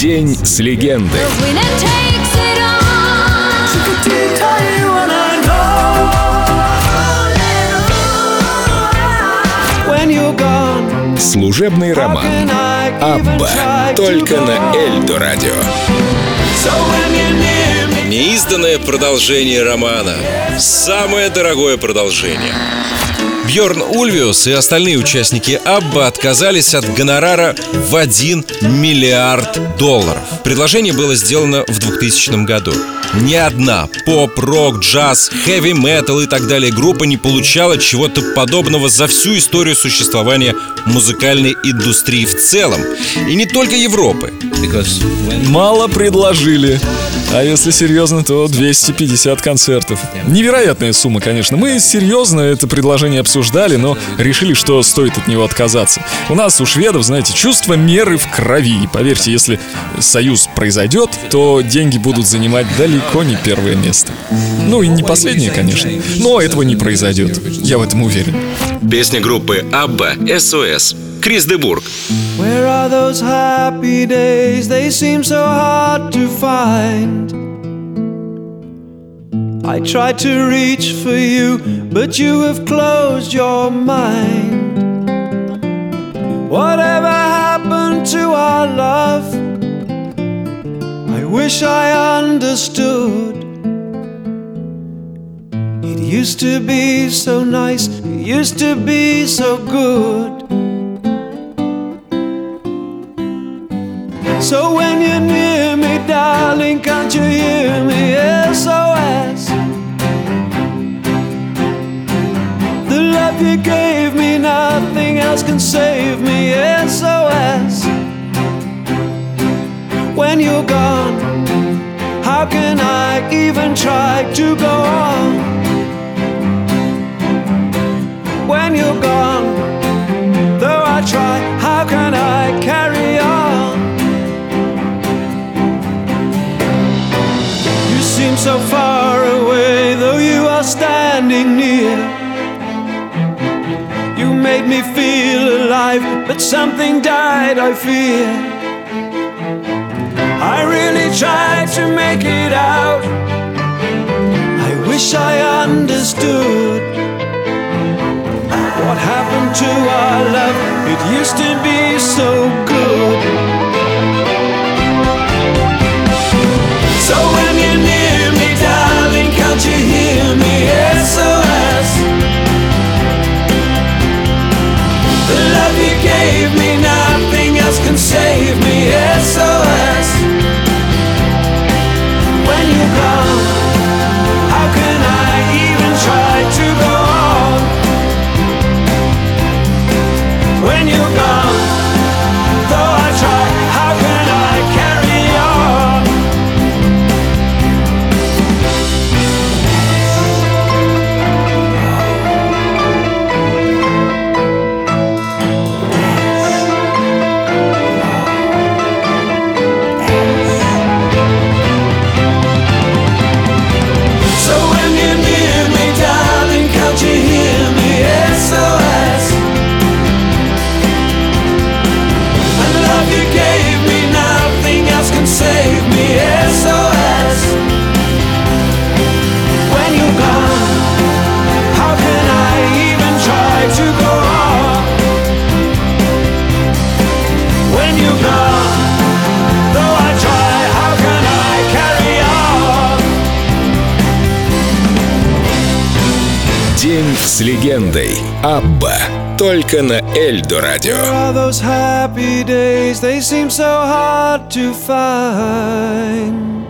День с легендой. Служебный роман Абба только на Эльдо радио. Неизданное продолжение романа. Самое дорогое продолжение. Бьорн Ульвиус и остальные участники Абба отказались от гонорара в 1 миллиард долларов. Предложение было сделано в 2000 году. Ни одна поп, рок, джаз, хэви метал и так далее группа не получала чего-то подобного за всю историю существования музыкальной индустрии в целом. И не только Европы. Мало предложили. А если серьезно, то 250 концертов. Невероятная сумма, конечно. Мы серьезно это предложение обсуждали, но решили, что стоит от него отказаться. У нас, у шведов, знаете, чувство меры в крови. И поверьте, если союз произойдет, то деньги будут занимать далеко не первое место. Ну и не последнее, конечно. Но этого не произойдет. Я в этом уверен. Песня группы Абба «СОС». Крис Дебург. Where are those happy days? They seem so hard to find. I tried to reach for you, but you have closed your mind. Whatever happened to our love? I wish I understood. It used to be so nice, it used to be so good. So when you're near me, darling, can't you hear me? SOS. The love you gave me, nothing else can save me. SOS. When you're gone, how can I even try to go on? So far away, though you are standing near. You made me feel alive, but something died, I fear. I really tried to make it out. I wish I understood what happened to our love. It used to be so good. День с легендой. Абба только на Эльдо радио. Those happy days? They seem so hard to find.